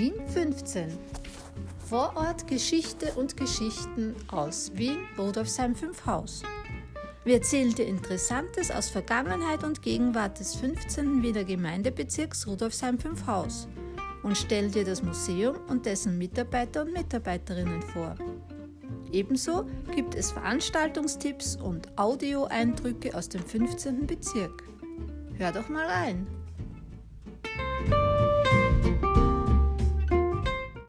Wien 15. Vorort Geschichte und Geschichten aus Wien, Rudolfsheim 5 Haus. Wir erzählen dir Interessantes aus Vergangenheit und Gegenwart des 15. Wiener Gemeindebezirks Rudolfsheim 5 Haus und stellen dir das Museum und dessen Mitarbeiter und Mitarbeiterinnen vor. Ebenso gibt es Veranstaltungstipps und Audioeindrücke aus dem 15. Bezirk. Hör doch mal rein!